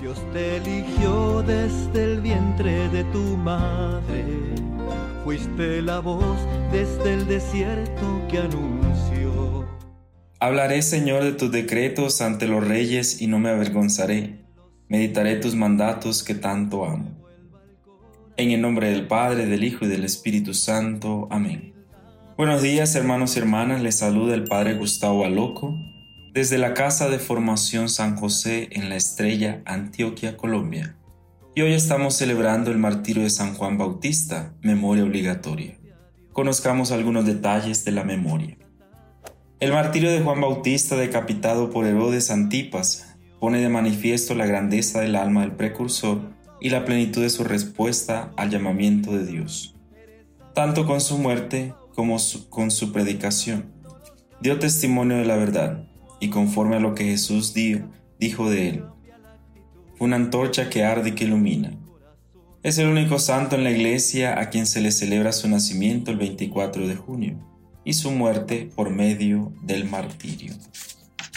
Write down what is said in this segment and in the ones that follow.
Dios te eligió desde el vientre de tu madre. Fuiste la voz desde el desierto que anunció. Hablaré, Señor, de tus decretos ante los reyes y no me avergonzaré. Meditaré tus mandatos que tanto amo. En el nombre del Padre, del Hijo y del Espíritu Santo. Amén. Buenos días, hermanos y hermanas. Les saluda el Padre Gustavo Aloco desde la Casa de Formación San José en la Estrella, Antioquia, Colombia. Y hoy estamos celebrando el martirio de San Juan Bautista, memoria obligatoria. Conozcamos algunos detalles de la memoria. El martirio de Juan Bautista, decapitado por Herodes Antipas, pone de manifiesto la grandeza del alma del precursor y la plenitud de su respuesta al llamamiento de Dios. Tanto con su muerte como con su predicación, dio testimonio de la verdad y conforme a lo que Jesús dijo de él. Una antorcha que arde y que ilumina. Es el único santo en la iglesia a quien se le celebra su nacimiento el 24 de junio y su muerte por medio del martirio.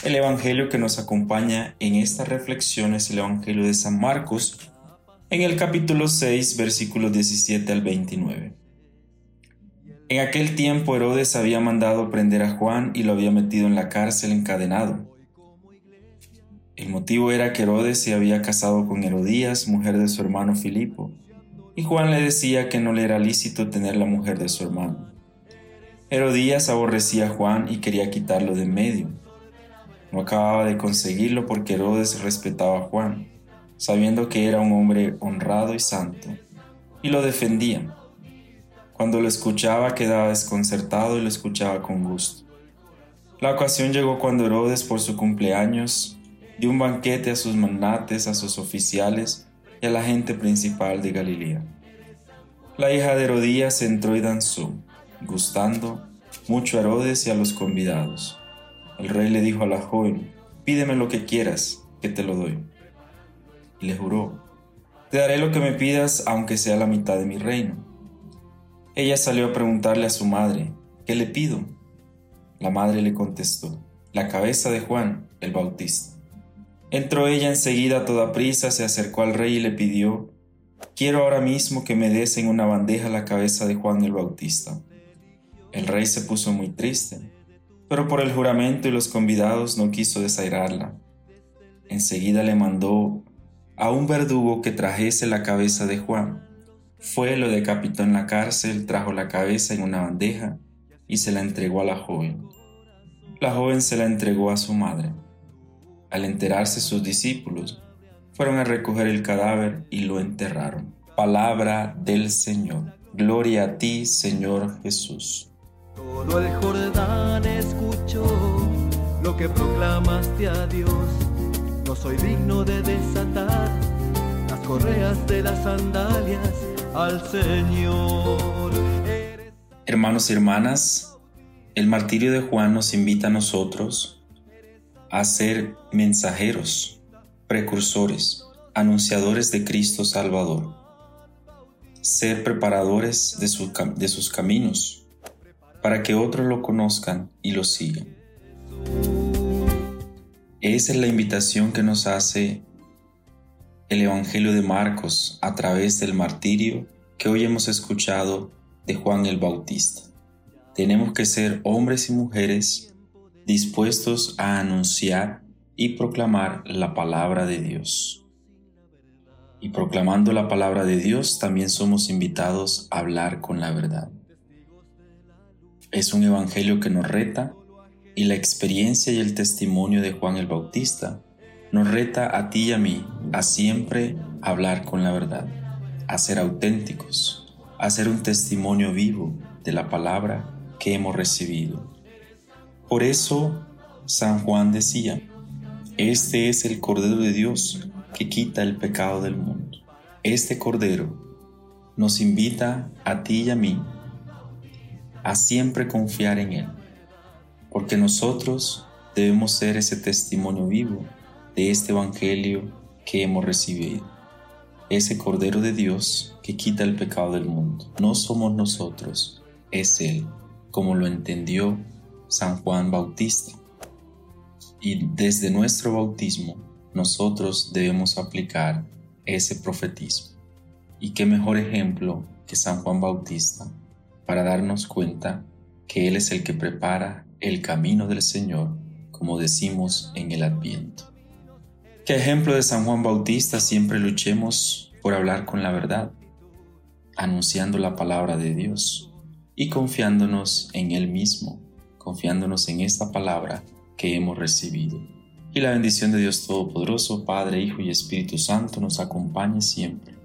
El Evangelio que nos acompaña en esta reflexión es el Evangelio de San Marcos, en el capítulo 6, versículos 17 al 29. En aquel tiempo Herodes había mandado prender a Juan y lo había metido en la cárcel encadenado. El motivo era que Herodes se había casado con Herodías, mujer de su hermano Filipo, y Juan le decía que no le era lícito tener la mujer de su hermano. Herodías aborrecía a Juan y quería quitarlo de en medio. No acababa de conseguirlo porque Herodes respetaba a Juan, sabiendo que era un hombre honrado y santo, y lo defendía. Cuando lo escuchaba quedaba desconcertado y lo escuchaba con gusto. La ocasión llegó cuando Herodes por su cumpleaños dio un banquete a sus magnates, a sus oficiales y a la gente principal de Galilea. La hija de Herodías entró y danzó, gustando mucho a Herodes y a los convidados. El rey le dijo a la joven, pídeme lo que quieras, que te lo doy. Y le juró, te daré lo que me pidas aunque sea la mitad de mi reino. Ella salió a preguntarle a su madre, ¿qué le pido? La madre le contestó, la cabeza de Juan el Bautista. Entró ella enseguida a toda prisa, se acercó al rey y le pidió, quiero ahora mismo que me des en una bandeja la cabeza de Juan el Bautista. El rey se puso muy triste, pero por el juramento y los convidados no quiso desairarla. Enseguida le mandó a un verdugo que trajese la cabeza de Juan fue, lo decapitó en la cárcel, trajo la cabeza en una bandeja y se la entregó a la joven. La joven se la entregó a su madre. Al enterarse sus discípulos, fueron a recoger el cadáver y lo enterraron. Palabra del Señor. Gloria a ti, Señor Jesús. Todo el Jordán escuchó lo que proclamaste a Dios. No soy digno de desatar las correas de las sandalias al Señor. Hermanos y hermanas, el martirio de Juan nos invita a nosotros a ser mensajeros, precursores, anunciadores de Cristo Salvador, ser preparadores de, sus caminos, para que otros lo conozcan y lo sigan. Esa es la invitación que nos hace el Evangelio de Marcos a través del martirio que hoy hemos escuchado de Juan el Bautista. Tenemos que ser hombres y mujeres dispuestos a anunciar y proclamar la palabra de Dios. Y proclamando la palabra de Dios también somos invitados a hablar con la verdad. Es un evangelio que nos reta y la experiencia y el testimonio de Juan el Bautista nos reta a ti y a mí a siempre hablar con la verdad, a ser auténticos, a ser un testimonio vivo de la palabra que hemos recibido. Por eso San Juan decía, este es el Cordero de Dios que quita el pecado del mundo. Este Cordero nos invita a ti y a mí a siempre confiar en Él, porque nosotros debemos ser ese testimonio vivo de este Evangelio que hemos recibido. Ese Cordero de Dios que quita el pecado del mundo. No somos nosotros, es Él, como lo entendió San Juan Bautista. Y desde nuestro bautismo nosotros debemos aplicar ese profetismo. Y qué mejor ejemplo que San Juan Bautista para darnos cuenta que Él es el que prepara el camino del Señor, como decimos en el Adviento. Qué ejemplo de San Juan Bautista siempre luchemos por hablar con la verdad, anunciando la palabra de Dios y confiándonos en Él mismo, confiándonos en esta palabra que hemos recibido. Y la bendición de Dios Todopoderoso, Padre, Hijo y Espíritu Santo nos acompañe siempre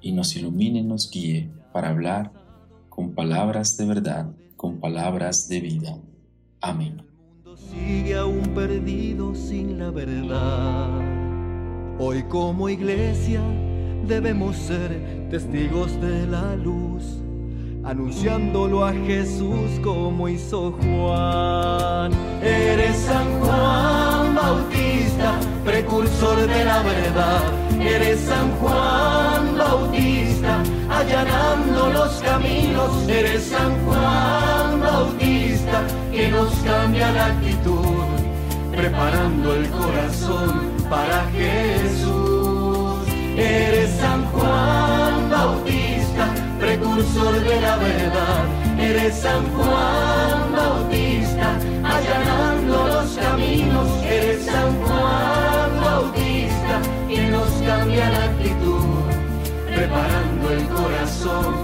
y nos ilumine nos guíe para hablar con palabras de verdad, con palabras de vida. Amén. Sigue aún perdido sin la verdad. Hoy como iglesia debemos ser testigos de la luz, anunciándolo a Jesús como hizo Juan. Eres San Juan Bautista, precursor de la verdad. Eres San Juan Bautista, allanando los caminos. Eres San Juan cambia la actitud, preparando el corazón para Jesús. Eres San Juan Bautista, precursor de la verdad. Eres San Juan Bautista, allanando los caminos. Eres San Juan Bautista, quien nos cambia la actitud, preparando el corazón